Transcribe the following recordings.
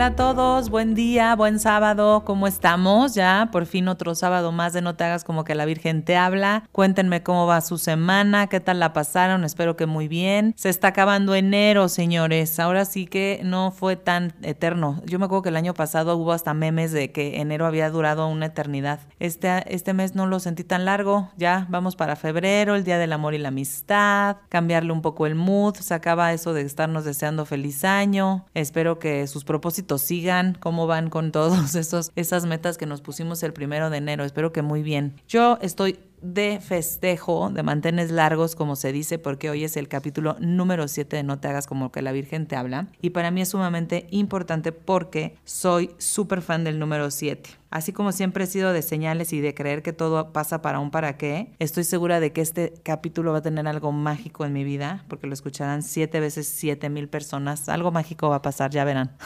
Hola a todos, buen día, buen sábado, ¿cómo estamos? Ya, por fin otro sábado más de No te hagas como que la Virgen te habla. Cuéntenme cómo va su semana, qué tal la pasaron, espero que muy bien. Se está acabando enero, señores, ahora sí que no fue tan eterno. Yo me acuerdo que el año pasado hubo hasta memes de que enero había durado una eternidad. Este, este mes no lo sentí tan largo, ya vamos para febrero, el Día del Amor y la Amistad, cambiarle un poco el mood, se acaba eso de estarnos deseando feliz año. Espero que sus propósitos sigan, cómo van con todos esos esas metas que nos pusimos el primero de enero. Espero que muy bien. Yo estoy de festejo, de mantenes largos, como se dice, porque hoy es el capítulo número 7 de No te hagas como que la Virgen te habla. Y para mí es sumamente importante porque soy súper fan del número 7. Así como siempre he sido de señales y de creer que todo pasa para un para qué, estoy segura de que este capítulo va a tener algo mágico en mi vida, porque lo escucharán siete veces siete mil personas. Algo mágico va a pasar, ya verán.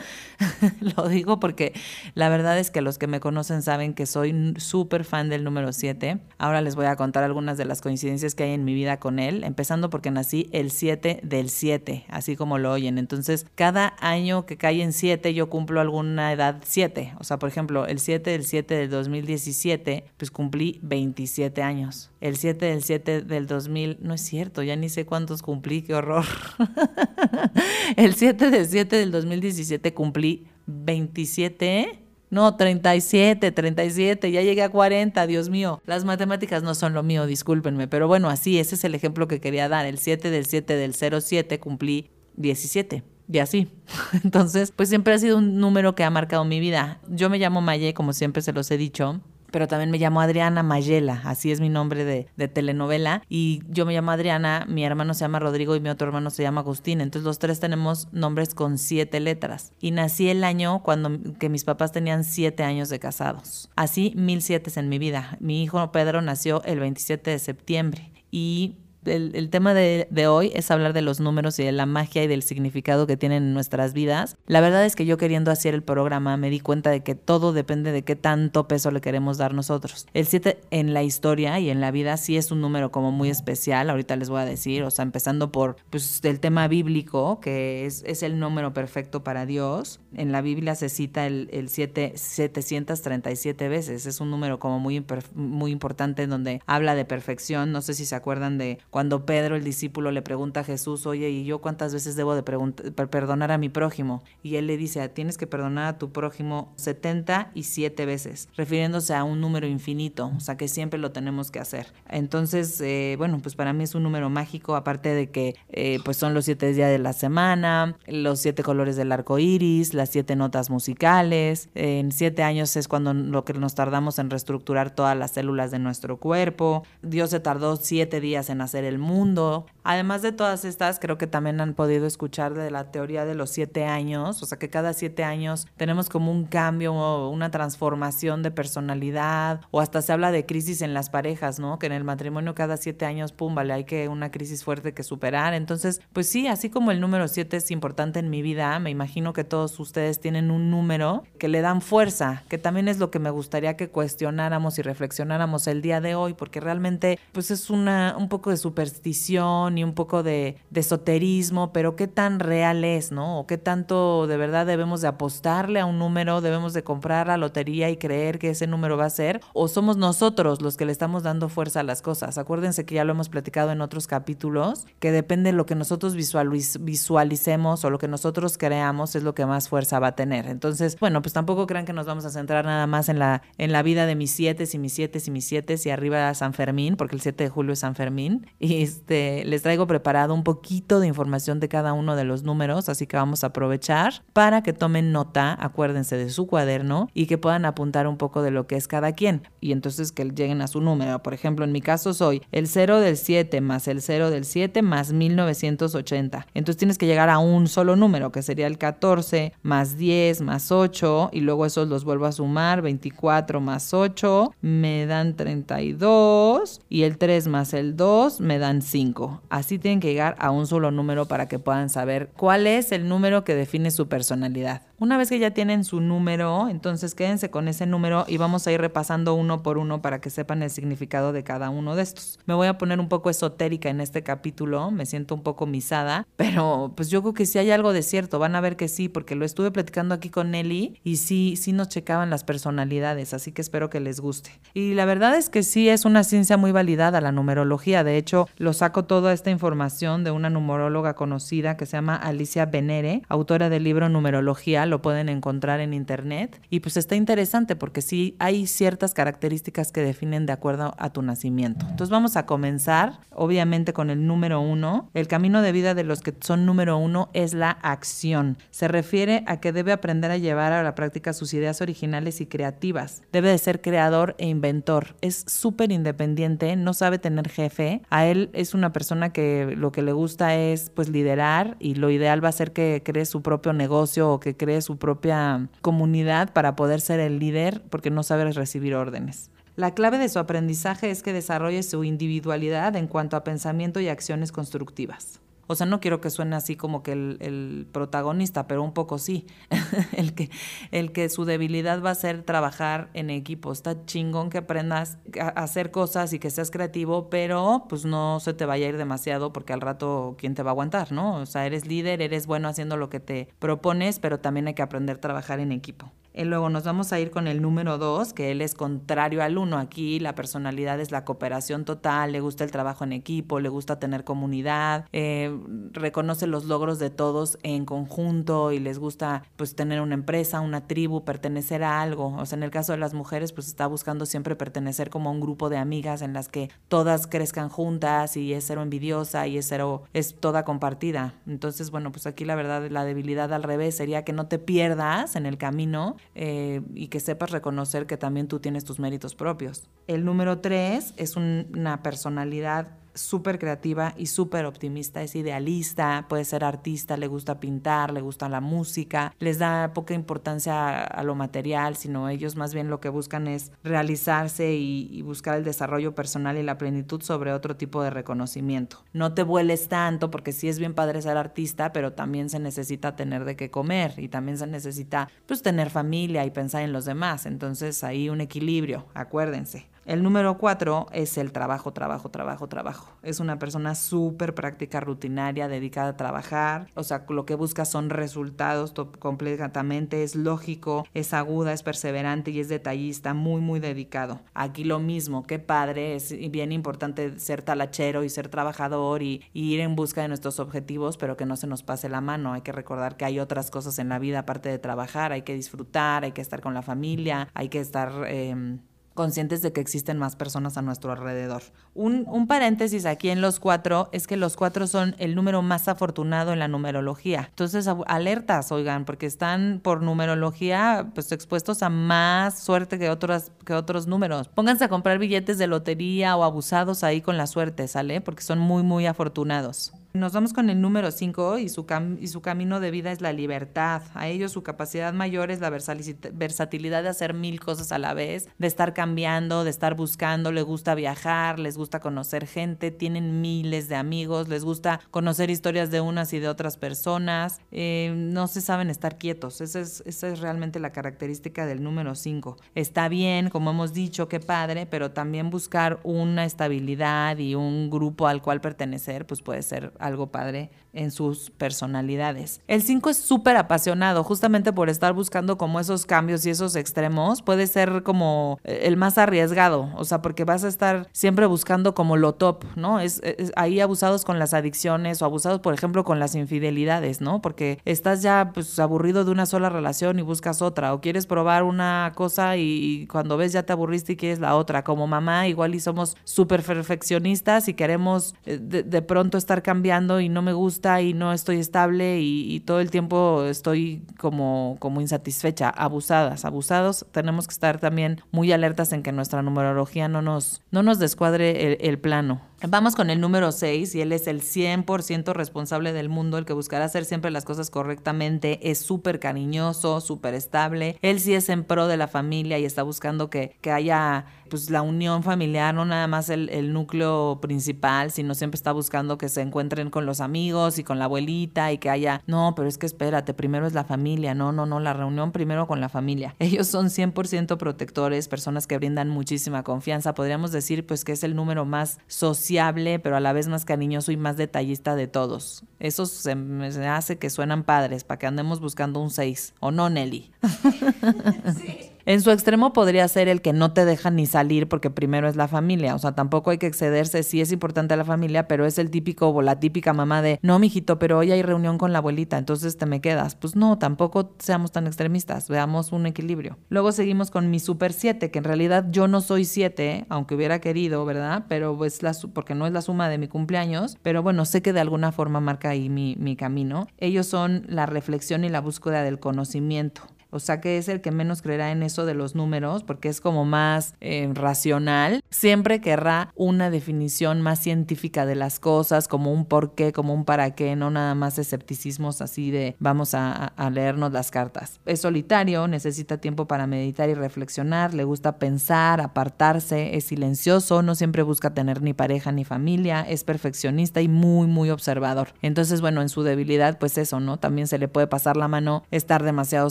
lo digo porque la verdad es que los que me conocen saben que soy súper fan del número 7. Ahora les voy a contar algunas de las coincidencias que hay en mi vida con él, empezando porque nací el 7 del 7, así como lo oyen. Entonces, cada año que cae en 7 yo cumplo alguna edad 7. O sea, por ejemplo, el 7 del 7 del 2017, pues cumplí 27 años. El 7 del 7 del 2000, no es cierto, ya ni sé cuántos cumplí, qué horror. el 7 del 7 del 2017 cumplí 27, no, 37, 37, ya llegué a 40, Dios mío. Las matemáticas no son lo mío, discúlpenme, pero bueno, así, ese es el ejemplo que quería dar. El 7 del 7 del 07 cumplí 17 y así. Entonces, pues siempre ha sido un número que ha marcado mi vida. Yo me llamo Maye, como siempre se los he dicho, pero también me llamo Adriana Mayela, así es mi nombre de, de, telenovela. Y yo me llamo Adriana, mi hermano se llama Rodrigo y mi otro hermano se llama Agustín. Entonces los tres tenemos nombres con siete letras. Y nací el año cuando que mis papás tenían siete años de casados. Así mil siete en mi vida. Mi hijo Pedro nació el 27 de septiembre. Y el, tema de, hoy es hablar de los números y de la magia y del significado que tienen en nuestras vidas. La verdad es que yo queriendo hacer el programa me di cuenta de que todo depende de qué tanto peso le queremos dar nosotros. El 7 en la historia y en la vida sí es un número como muy especial, ahorita les voy a decir, o sea, empezando por pues, el tema bíblico, que es, el número perfecto para Dios. En la Biblia se cita el, el 7 737 veces, es un número como muy, muy importante donde habla de perfección, no sé si se acuerdan de cuando Pedro, el discípulo, le pregunta a Jesús, oye, ¿y yo cuántas veces debo de perdonar a mi prójimo? Y él le dice, tienes que perdonar a tu prójimo 77 veces, refiriéndose a un número infinito, o sea que siempre lo tenemos que hacer. Entonces, eh, bueno, pues para mí es un número mágico, aparte de que eh, pues son los siete días de la semana, los siete colores del arco iris, las siete notas musicales. En siete años es cuando lo que nos tardamos en reestructurar todas las células de nuestro cuerpo. Dios se tardó siete días en hacer el mundo. Además de todas estas, creo que también han podido escuchar de la teoría de los siete años, o sea que cada siete años tenemos como un cambio o una transformación de personalidad, o hasta se habla de crisis en las parejas, ¿no? Que en el matrimonio cada siete años, pum, vale, hay que una crisis fuerte que superar. Entonces, pues sí, así como el número siete es importante en mi vida, me imagino que todos ustedes tienen un número que le dan fuerza, que también es lo que me gustaría que cuestionáramos y reflexionáramos el día de hoy, porque realmente, pues es una, un poco de su superstición y un poco de, esoterismo, pero qué tan real es, ¿no? O qué tanto de verdad debemos de apostarle a un número, debemos de comprar la lotería y creer que ese número va a ser, o somos nosotros los que le estamos dando fuerza a las cosas. Acuérdense que ya lo hemos platicado en otros capítulos, que depende de lo que nosotros visualicemos o lo que nosotros creamos es lo que más fuerza va a tener. Entonces, bueno, pues tampoco crean que nos vamos a centrar nada más en la, en la vida de mis siete y mis siete y mis siete y arriba San Fermín, porque el 7 de julio es San Fermín, este, les traigo preparado un poquito de información de cada uno de los números, así que vamos a aprovechar para que tomen nota, acuérdense de su cuaderno y que puedan apuntar un poco de lo que es cada quien y entonces que lleguen a su número. Por ejemplo, en mi caso soy el 0 del 7 más el 0 del 7 más 1980. Entonces tienes que llegar a un solo número, que sería el 14 más 10 más 8 y luego esos los vuelvo a sumar, 24 más 8 me dan 32 y el 3 más el 2 me dan 5. Así tienen que llegar a un solo número para que puedan saber cuál es el número que define su personalidad. Una vez que ya tienen su número, entonces quédense con ese número y vamos a ir repasando uno por uno para que sepan el significado de cada uno de estos. Me voy a poner un poco esotérica en este capítulo, me siento un poco misada, pero pues yo creo que si hay algo de cierto, van a ver que sí, porque lo estuve platicando aquí con Nelly y sí, sí nos checaban las personalidades, así que espero que les guste. Y la verdad es que sí es una ciencia muy validada la numerología, de hecho lo saco toda esta información de una numeróloga conocida que se llama Alicia Benere, autora del libro Numerología, lo pueden encontrar en internet y pues está interesante porque sí hay ciertas características que definen de acuerdo a tu nacimiento. Entonces vamos a comenzar obviamente con el número uno. El camino de vida de los que son número uno es la acción. Se refiere a que debe aprender a llevar a la práctica sus ideas originales y creativas. Debe de ser creador e inventor. Es súper independiente, no sabe tener jefe. Él es una persona que lo que le gusta es pues liderar y lo ideal va a ser que cree su propio negocio o que cree su propia comunidad para poder ser el líder porque no sabe recibir órdenes. La clave de su aprendizaje es que desarrolle su individualidad en cuanto a pensamiento y acciones constructivas. O sea, no quiero que suene así como que el, protagonista, pero un poco sí. el, que, el que su debilidad va a ser trabajar en equipo. Está chingón que aprendas a hacer cosas y que seas creativo, pero pues no se te vaya a ir demasiado porque al rato, ¿quién te va a aguantar, no? O sea, eres líder, eres bueno haciendo lo que te propones, pero también hay que aprender a trabajar en equipo. Y luego nos vamos a ir con el número dos, que él es contrario al uno. Aquí la personalidad es la cooperación total, le gusta el trabajo en equipo, le gusta tener comunidad, eh, reconoce los logros de todos en conjunto y les gusta pues tener una empresa, una tribu, pertenecer a algo. O sea, en el caso de las mujeres pues está buscando siempre pertenecer como a un grupo de amigas en las que todas crezcan juntas y es cero envidiosa y es cero, es toda compartida. Entonces, bueno, pues aquí la verdad la debilidad al revés sería que no te pierdas en el camino eh, y que sepas reconocer que también tú tienes tus méritos propios. El número tres es una personalidad súper creativa y súper optimista, es idealista, puede ser artista, le gusta pintar, le gusta la música, les da poca importancia a, lo material, sino ellos más bien lo que buscan es realizarse y, buscar el desarrollo personal y la plenitud sobre otro tipo de reconocimiento. No te vueles tanto porque sí es bien padre ser artista, pero también se necesita tener de qué comer y también se necesita pues tener familia y pensar en los demás, entonces ahí un equilibrio, acuérdense. El número cuatro es el trabajo, trabajo, trabajo, trabajo. Es una persona súper práctica, rutinaria, dedicada a trabajar. O sea, lo que busca son resultados completamente. Es lógico, es aguda, es perseverante y es detallista, muy, muy dedicado. Aquí lo mismo, qué padre, es bien importante ser talachero y ser trabajador y, ir en busca de nuestros objetivos, pero que no se nos pase la mano. Hay que recordar que hay otras cosas en la vida aparte de trabajar. Hay que disfrutar, hay que estar con la familia, hay que estar... Em, conscientes de que existen más personas a nuestro alrededor. Un, paréntesis aquí en los cuatro es que los cuatro son el número más afortunado en la numerología. Entonces, alertas, oigan, porque están por numerología pues expuestos a más suerte que, otros que otros números. Pónganse a comprar billetes de lotería o abusados ahí con la suerte, ¿sale? Porque son muy, muy afortunados. Nos vamos con el número 5 y, su y su camino de vida es la libertad. A ellos su capacidad mayor es la versatilidad de hacer mil cosas a la vez, de estar cambiando, de estar buscando, les gusta viajar, les gusta conocer gente, tienen miles de amigos, les gusta conocer historias de unas y de otras personas, eh, no se saben estar quietos. Esa es, esa es realmente la característica del número 5. Está bien, como hemos dicho, qué padre, pero también buscar una estabilidad y un grupo al cual pertenecer, pues puede ser algo padre en sus personalidades. El 5 es súper apasionado, justamente por estar buscando como esos cambios y esos extremos, puede ser como eh, el más arriesgado, o sea, porque vas a estar siempre buscando como lo top, ¿no? Es, ahí abusados con las adicciones o abusados, por ejemplo, con las infidelidades, ¿no? Porque estás ya pues aburrido de una sola relación y buscas otra, o quieres probar una cosa y, cuando ves ya te aburriste y quieres la otra. Como mamá, igual y somos súper perfeccionistas y queremos eh, de pronto estar cambiando y no me gusta y no estoy estable y, todo el tiempo estoy como, como insatisfecha, abusadas, abusados. Tenemos que estar también muy alertas en que nuestra numerología no nos, no nos descuadre el, plano. Vamos con el número 6 y él es el 100% responsable del mundo, el que buscará hacer siempre las cosas correctamente, es súper cariñoso, súper estable, él sí es en pro de la familia y está buscando que, que haya pues la unión familiar, no nada más el, el núcleo principal, sino siempre está buscando que se encuentren con los amigos y con la abuelita y que haya, no, pero es que espérate, primero es la familia, no, no, no, la reunión primero con la familia. Ellos son 100% protectores, personas que brindan muchísima confianza, podríamos decir pues que es el número más sociable, pero a la vez más cariñoso y más detallista de todos. Eso se me hace que suenan padres, para que andemos buscando un 6, ¿o no, Nelly? sí. En su extremo podría ser el que no te deja ni salir porque primero es la familia. O sea, tampoco hay que excederse. Sí es importante la familia, pero es el típico o la típica mamá de no, mijito, pero hoy hay reunión con la abuelita, entonces te me quedas. Pues no, tampoco seamos tan extremistas. Veamos un equilibrio. Luego seguimos con mi super 7, que en realidad yo no soy 7, aunque hubiera querido, ¿verdad? Pero pues la, porque no es la suma de mi cumpleaños. Pero bueno, sé que de alguna forma marca ahí mi, mi camino. Ellos son la reflexión y la búsqueda del conocimiento o sea que es el que menos creerá en eso de los números, porque es como más eh, racional, siempre querrá una definición más científica de las cosas, como un por qué, como un para qué, no nada más escepticismos así de vamos a, a leernos las cartas. Es solitario, necesita tiempo para meditar y reflexionar, le gusta pensar, apartarse, es silencioso, no siempre busca tener ni pareja ni familia, es perfeccionista y muy, muy observador. Entonces, bueno, en su debilidad, pues eso, ¿no? También se le puede pasar la mano estar demasiado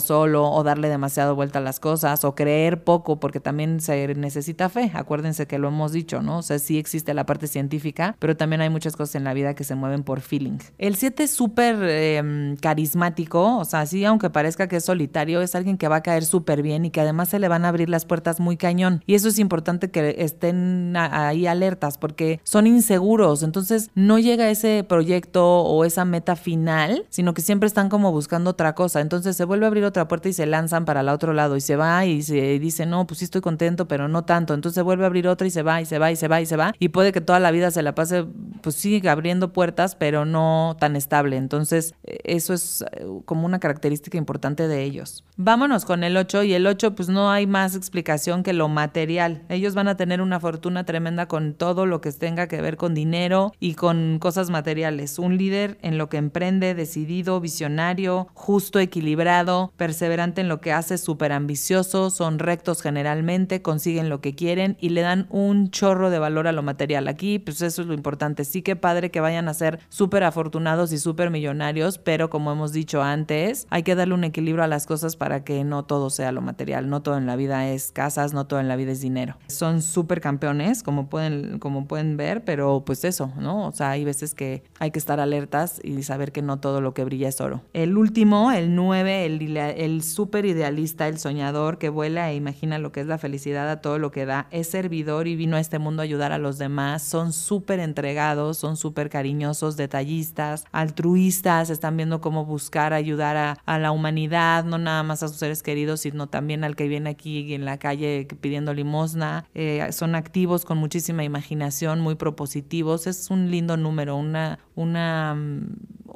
solo o darle demasiado vuelta a las cosas o creer poco porque también se necesita fe. Acuérdense que lo hemos dicho, ¿no? O sea, sí existe la parte científica, pero también hay muchas cosas en la vida que se mueven por feeling. El 7 es súper em, carismático, o sea, sí, aunque parezca que es solitario, es alguien que va a caer súper bien y que además se le van a abrir las puertas muy cañón. Y eso es importante que estén ahí alertas porque son inseguros, entonces no llega ese proyecto o esa meta final, sino que siempre están como buscando otra cosa. Entonces se vuelve a abrir otra puerta y se lanzan para el otro lado y se va y se dice, no, pues sí estoy contento, pero no tanto. Entonces se vuelve a abrir otra y se va y se va y se va y se va. Y puede que toda la vida se la pase, pues sigue abriendo puertas, pero no tan estable. Entonces eso es eh, como una característica importante de ellos. Vámonos con el 8 y el 8 pues no hay más explicación que lo material. Ellos van a tener una fortuna tremenda con todo lo que tenga que ver con dinero y con cosas materiales. Un líder en lo que emprende, decidido, visionario, justo, equilibrado, perseverante en lo que hace, súper ambicioso, son rectos generalmente, consiguen lo que quieren y le dan un chorro de valor a lo material. Aquí, pues eso es lo importante. Sí que padre que vayan a ser súper afortunados y súper millonarios, pero como hemos dicho antes, hay que darle un equilibrio a las cosas para que no todo sea lo material. No todo en la vida es casas, no todo en la vida es dinero. Son súper campeones, como pueden, como pueden ver, pero pues eso, ¿no? O sea, hay veces que hay que estar alertas y saber que no todo lo que brilla es oro. El último, el 9, el, el súper idealista, el soñador que vuela e imagina lo que es la felicidad a todo lo que da, es servidor y vino a este mundo a ayudar a los demás, son súper entregados, son súper cariñosos, detallistas, altruistas, están viendo cómo buscar ayudar a, la humanidad, no nada más a sus seres queridos, sino también al que viene aquí en la calle pidiendo limosna, eh, son activos con muchísima imaginación, muy propositivos, es un lindo número, una, una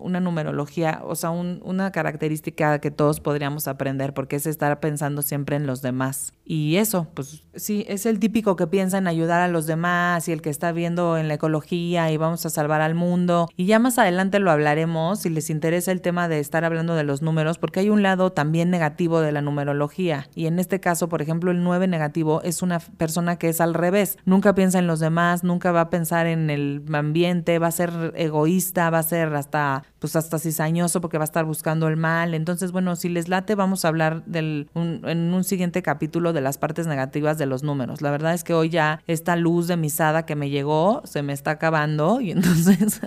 una numerología, o sea, una característica que todos podríamos aprender, porque es estar pensando siempre en los demás. Y eso, pues sí, es el típico que piensa en ayudar a los demás y el que está viendo en la ecología y vamos a salvar al mundo. Y ya más adelante lo hablaremos si les interesa el tema de estar hablando de los números, porque hay un lado también negativo de la numerología. Y en este caso, por ejemplo, el 9 negativo es una persona que es al revés. Nunca piensa en los demás, nunca va a pensar en el ambiente, va a ser egoísta, va a ser hasta pues hasta cizañoso porque va a estar buscando el mal. Entonces, bueno, si les late, vamos a hablar del, en un siguiente capítulo de las partes negativas de los números. La verdad es que hoy ya esta luz de misada que me llegó se me está acabando y entonces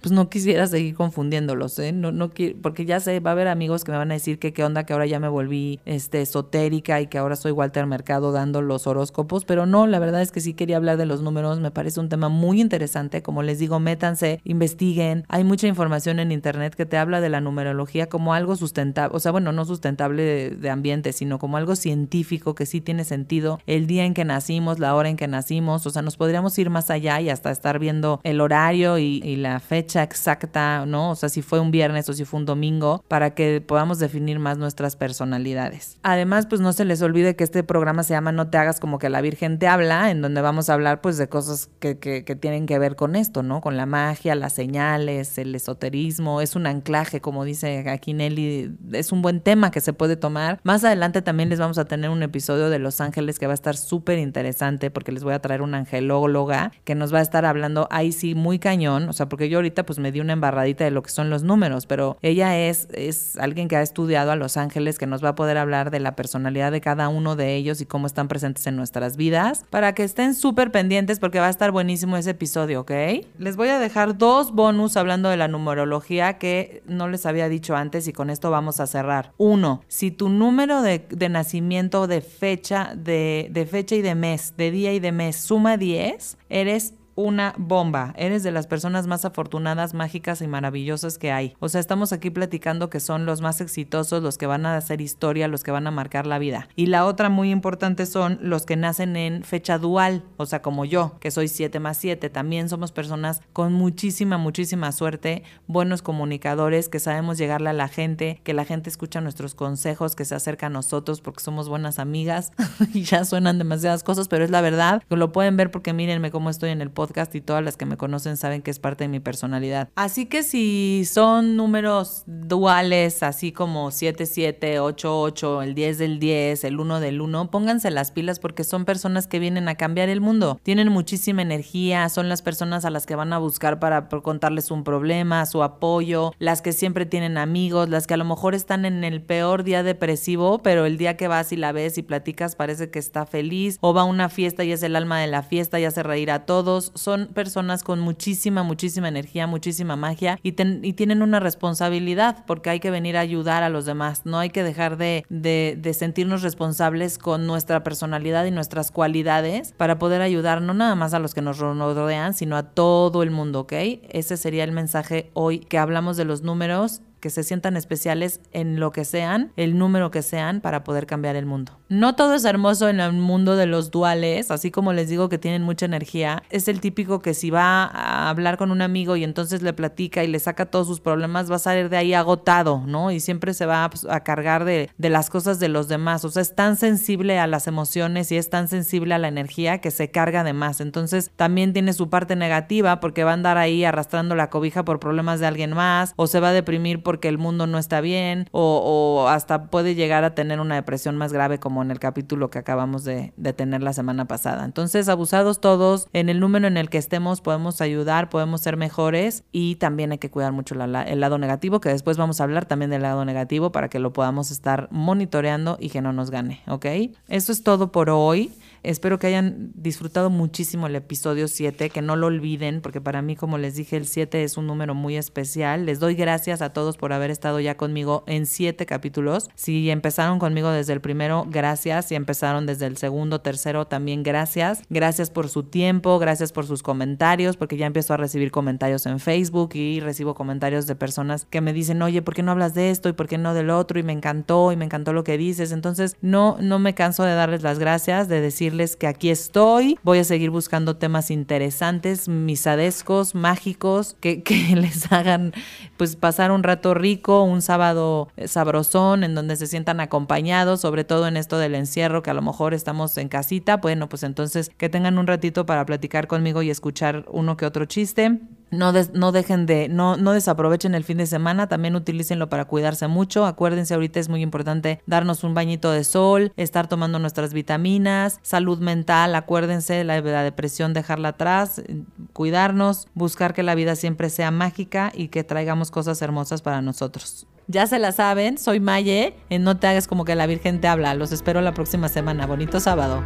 pues no quisiera seguir confundiéndolos, ¿eh? No, no porque ya sé, va a haber amigos que me van a decir que qué onda, que ahora ya me volví este, esotérica y que ahora soy Walter Mercado dando los horóscopos, pero no, la verdad es que sí quería hablar de los números, me parece un tema muy interesante, como les digo, métanse, investiguen, hay mucha información en internet que te habla de la numerología como algo sustentable, o sea, bueno, no sustentable de, ambiente, sino como algo científico que sí tiene sentido, el día en que nacimos, la hora en que nacimos, o sea, nos podríamos ir más allá y hasta estar viendo el horario y, y la fecha exacta, ¿no? O sea, si fue un viernes o si fue un domingo, para que podamos definir más nuestras personalidades. Además, pues no se les olvide que este programa se llama No te hagas como que la Virgen te habla, en donde vamos a hablar pues de cosas que, que, que tienen que ver con esto, ¿no? Con la magia, las señales, el esoterismo, es un anclaje, como dice aquí Nelly, es un buen tema que se puede tomar. Más adelante también les vamos a tener un episodio de Los Ángeles que va a estar súper interesante porque les voy a traer una angelóloga que nos va a estar hablando ahí sí muy cañón, o sea, porque yo ahorita pues me di una embarradita de lo que son los números, pero ella es, es alguien que ha estudiado a Los Ángeles que nos va a poder hablar de la personalidad de cada uno de ellos y cómo están presentes en nuestras vidas para que estén súper pendientes porque va a estar buenísimo ese episodio, ¿ok? Les voy a dejar dos bonus hablando de la numerología que no les había dicho antes y con esto vamos a cerrar. Uno, si tu número de, de nacimiento, de fecha, de, de fecha y de mes, de día y de mes suma 10, eres una bomba. Eres de las personas más afortunadas, mágicas y maravillosas que hay. O sea, estamos aquí platicando que son los más exitosos, los que van a hacer historia, los que van a marcar la vida. Y la otra muy importante son los que nacen en fecha dual, o sea, como yo, que soy 7 más 7. También somos personas con muchísima, muchísima suerte, buenos comunicadores, que sabemos llegarle a la gente, que la gente escucha nuestros consejos, que se acerca a nosotros porque somos buenas amigas. y ya suenan demasiadas cosas, pero es la verdad. Lo pueden ver porque mírenme cómo estoy en el y todas las que me conocen saben que es parte de mi personalidad. Así que si son números duales, así como 7, 7, 8, 8, el 10 del 10, el 1 del 1, pónganse las pilas porque son personas que vienen a cambiar el mundo. Tienen muchísima energía, son las personas a las que van a buscar para contarles un problema, su apoyo, las que siempre tienen amigos, las que a lo mejor están en el peor día depresivo, pero el día que vas y la ves y platicas parece que está feliz, o va a una fiesta y es el alma de la fiesta y hace reír a todos son personas con muchísima, muchísima energía, muchísima magia y, tienen una responsabilidad porque hay que venir a ayudar a los demás. No hay que dejar de, de, de sentirnos responsables con nuestra personalidad y nuestras cualidades para poder ayudar no nada más a los que nos rodean, sino a todo el mundo, ¿ok? Ese sería el mensaje hoy que hablamos de los números que se sientan especiales en lo que sean, el número que sean, para poder cambiar el mundo. No todo es hermoso en el mundo de los duales, así como les digo que tienen mucha energía. Es el típico que si va a hablar con un amigo y entonces le platica y le saca todos sus problemas, va a salir de ahí agotado, ¿no? Y siempre se va pues, a, cargar de, de las cosas de los demás. O sea, es tan sensible a las emociones y es tan sensible a la energía que se carga de más. Entonces también tiene su parte negativa porque va a andar ahí arrastrando la cobija por problemas de alguien más o se va a deprimir por porque el mundo no está bien o, hasta puede llegar a tener una depresión más grave como en el capítulo que acabamos de, tener la semana pasada. Entonces, abusados todos, en el número en el que estemos podemos ayudar, podemos ser mejores y también hay que cuidar mucho el lado negativo, que después vamos a hablar también del lado negativo para que lo podamos estar monitoreando y que no nos gane, ¿ok? Eso es todo por hoy. Espero que hayan disfrutado muchísimo el episodio 7, que no lo olviden, porque para mí, como les dije, el 7 es un número muy especial. Les doy gracias a todos por haber estado ya conmigo en 7 capítulos. Si empezaron conmigo desde el primero, gracias. Si empezaron desde el segundo, tercero, también gracias. Gracias por su tiempo, gracias por sus comentarios, porque ya empiezo a recibir comentarios en Facebook y recibo comentarios de personas que me dicen, oye, ¿por qué no hablas de esto y por qué no del otro? Y me encantó y me encantó lo que dices. Entonces, no, no me canso de darles las gracias, de decir que aquí estoy. Voy a seguir buscando temas interesantes, misadescos, mágicos, que, que les hagan pues pasar un rato rico, un sábado sabrosón, en donde se sientan acompañados, sobre todo en esto del encierro, que a lo mejor estamos en casita. Bueno, pues entonces que tengan un ratito para platicar conmigo y escuchar uno que otro chiste. No, dejen de, no desaprovechen el fin de semana, también utilícenlo para cuidarse mucho. Acuérdense, ahorita es muy importante darnos un bañito de sol, estar tomando nuestras vitaminas, salud mental, acuérdense, la, la depresión dejarla atrás, cuidarnos, buscar que la vida siempre sea mágica y que traigamos cosas hermosas para nosotros. Ya se la saben, soy Maye, en No te hagas como que la Virgen te habla. Los espero la próxima semana. Bonito sábado.